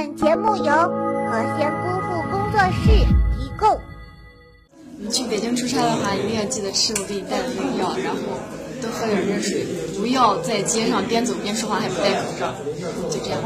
本节目由和仙姑父工作室提供。你去北京出差的话，一定要记得吃我给你带的那个药，然后多喝点热水，不要在街上边走边说话还不戴口罩。就这样。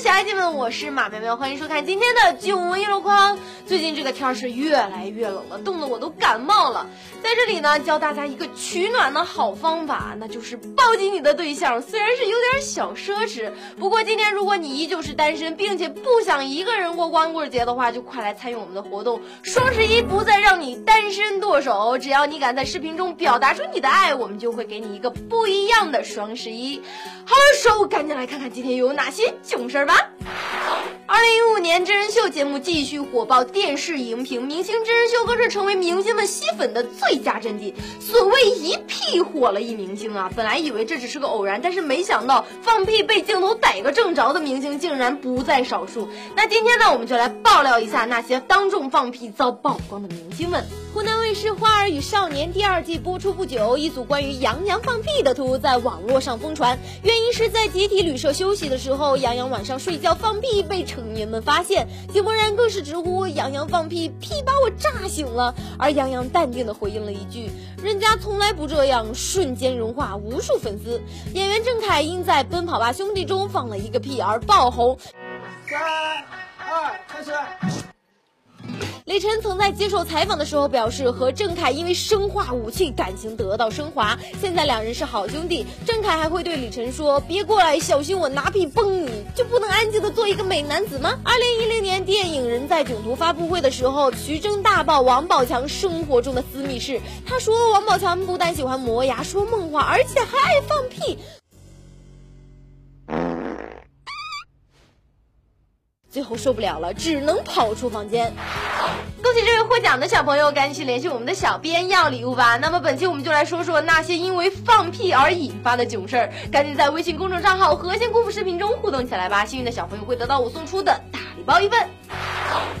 小爱姐们，我是马苗苗，欢迎收看今天的九文一箩筐。最近这个天儿是越来越冷了，冻得我都感冒了。在这里呢，教大家一个取暖的好方法，那就是抱紧你的对象。虽然是有点小奢侈，不过今天如果你依旧是单身，并且不想一个人过光棍节的话，就快来参与我们的活动。双十一不再让你单身剁手，只要你敢在视频中表达出你的爱，我们就会给你一个不一样的双十一。好了，手赶紧来看看今天又有哪些囧事儿吧。真人秀节目继续火爆电视荧屏，明星真人秀更是成为明星们吸粉的最佳阵地。所谓一屁火了一明星啊！本来以为这只是个偶然，但是没想到放屁被镜头逮个正着的明星竟然不在少数。那今天呢，我们就来爆料一下那些当众放屁遭曝光的明星们。湖南卫视《花儿与少年》第二季播出不久，一组关于杨洋放屁的图在网络上疯传。原因是在集体旅社休息的时候，杨洋晚上睡觉放屁被成年们发现，井柏然更是直呼杨洋放屁，屁把我炸醒了。而杨洋淡定的回应了一句：“人家从来不这样。”瞬间融化无数粉丝。演员郑恺因在《奔跑吧兄弟》中放了一个屁而爆红。三二，开始。雷晨曾在接受采访的时候表示，和郑恺因为生化武器感情得到升华，现在两人是好兄弟。郑恺还会对李晨说：“别过来，小心我拿屁崩你，就不能安静的做一个美男子吗？”二零一零年电影《人在囧途》发布会的时候，徐峥大爆王宝强生活中的私密事。他说，王宝强不但喜欢磨牙说梦话，而且还爱放屁。最后受不了了，只能跑出房间。恭喜这位获奖的小朋友，赶紧去联系我们的小编要礼物吧。那么本期我们就来说说那些因为放屁而引发的囧事儿，赶紧在微信公众账号“核心姑父”视频中互动起来吧。幸运的小朋友会得到我送出的大礼包一份。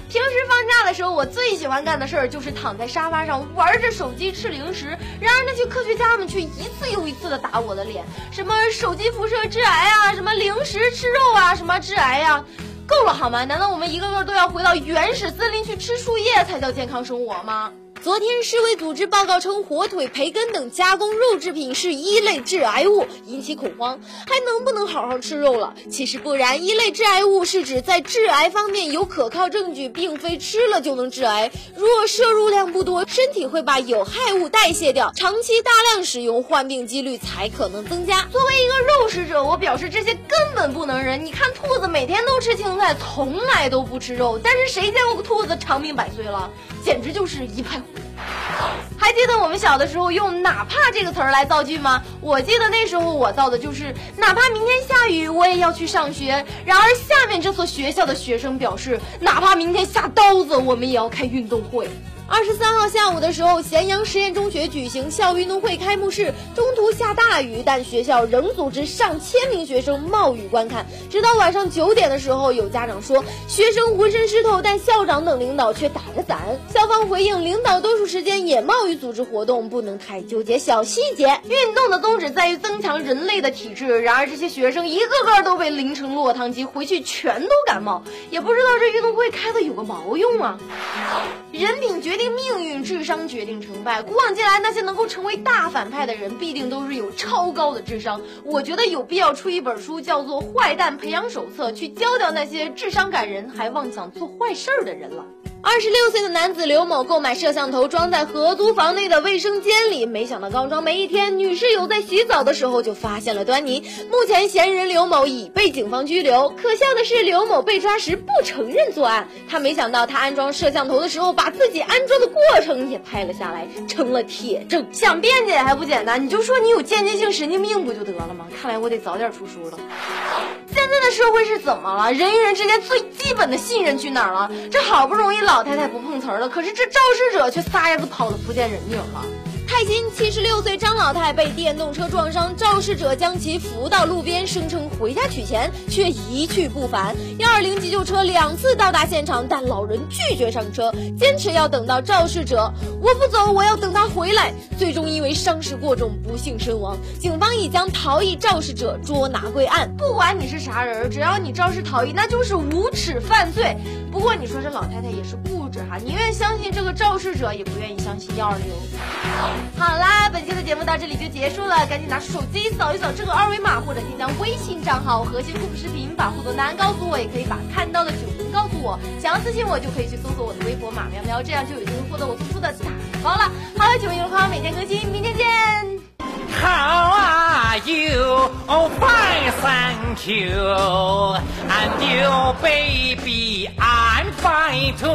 平时放假的时候，我最喜欢干的事儿就是躺在沙发上玩着手机吃零食。然而那些科学家们却一次又一次的打我的脸，什么手机辐射致癌啊，什么零食吃肉啊，什么致癌呀。够了好吗？难道我们一个个都要回到原始森林去吃树叶才叫健康生活吗？昨天，世卫组织报告称，火腿、培根等加工肉制品是一类致癌物，引起恐慌，还能不能好好吃肉了？其实不然，一类致癌物是指在致癌方面有可靠证据，并非吃了就能致癌。若摄入量不多，身体会把有害物代谢掉，长期大量使用，患病几率才可能增加。作为一个肉食者，我表示这些根本不能忍。你看，兔子每天都吃青菜，从来都不吃肉，但是谁见过兔子长命百岁了？简直就是一派。还记得我们小的时候用“哪怕”这个词儿来造句吗？我记得那时候我造的就是“哪怕明天下雨，我也要去上学”。然而下面这所学校的学生表示：“哪怕明天下刀子，我们也要开运动会。”二十三号下午的时候，咸阳实验中学举行校运动会开幕式，中途下大雨，但学校仍组织上千名学生冒雨观看。直到晚上九点的时候，有家长说学生浑身湿透，但校长等领导却打着伞。校方回应，领导多数时间也冒雨组织活动，不能太纠结小细节。运动的宗旨在于增强人类的体质，然而这些学生一个个都被淋成落汤鸡，回去全都感冒，也不知道这运动会开的有个毛用啊！人品决定命运，智商决定成败。古往今来，那些能够成为大反派的人，必定都是有超高的智商。我觉得有必要出一本书，叫做《坏蛋培养手册》，去教教那些智商感人还妄想做坏事的人了。二十六岁的男子刘某购买摄像头装在合租房内的卫生间里，没想到刚装没一天，女室友在洗澡的时候就发现了端倪。目前嫌疑人刘某已被警方拘留。可笑的是，刘某被抓时不承认作案，他没想到他安装摄像头的时候把自己安装的过程也拍了下来，成了铁证。想辩解还不简单，你就说你有间接性神经病不就得了吗？看来我得早点出书了。现在的社会是怎么了？人与人之间最基本的信任去哪儿了？这好不容易老太太不碰瓷儿了，可是这肇事者却撒丫子跑了福建人影了。太泰新七十六岁张老太被电动车撞伤，肇事者将其扶到路边，声称回家取钱，却一去不返。幺二零急救车两次到达现场，但老人拒绝上车，坚持要等到肇事者。我不走，我要等他回来。最终因为伤势过重，不幸身亡。警方已将逃逸肇事者捉拿归案。不管你是啥人，只要你肇事逃逸，那就是无耻犯罪。不过你说这老太太也是固执哈，宁愿相信这个肇事者，也不愿意相信幺二零。好啦，本期的节目到这里就结束了，赶紧拿出手机扫一扫这个二维码，或者添加微信账号“和谐故事视频”，把互动答案告诉我，也可以把看到的九分告诉我。想要私信我，就可以去搜索我的微博“马喵喵”，这样就有机会获得我送出的打包了。好了，九月六号每天更新，明天见。How are you? Oh, fine, thank you. And you, baby, 歹徒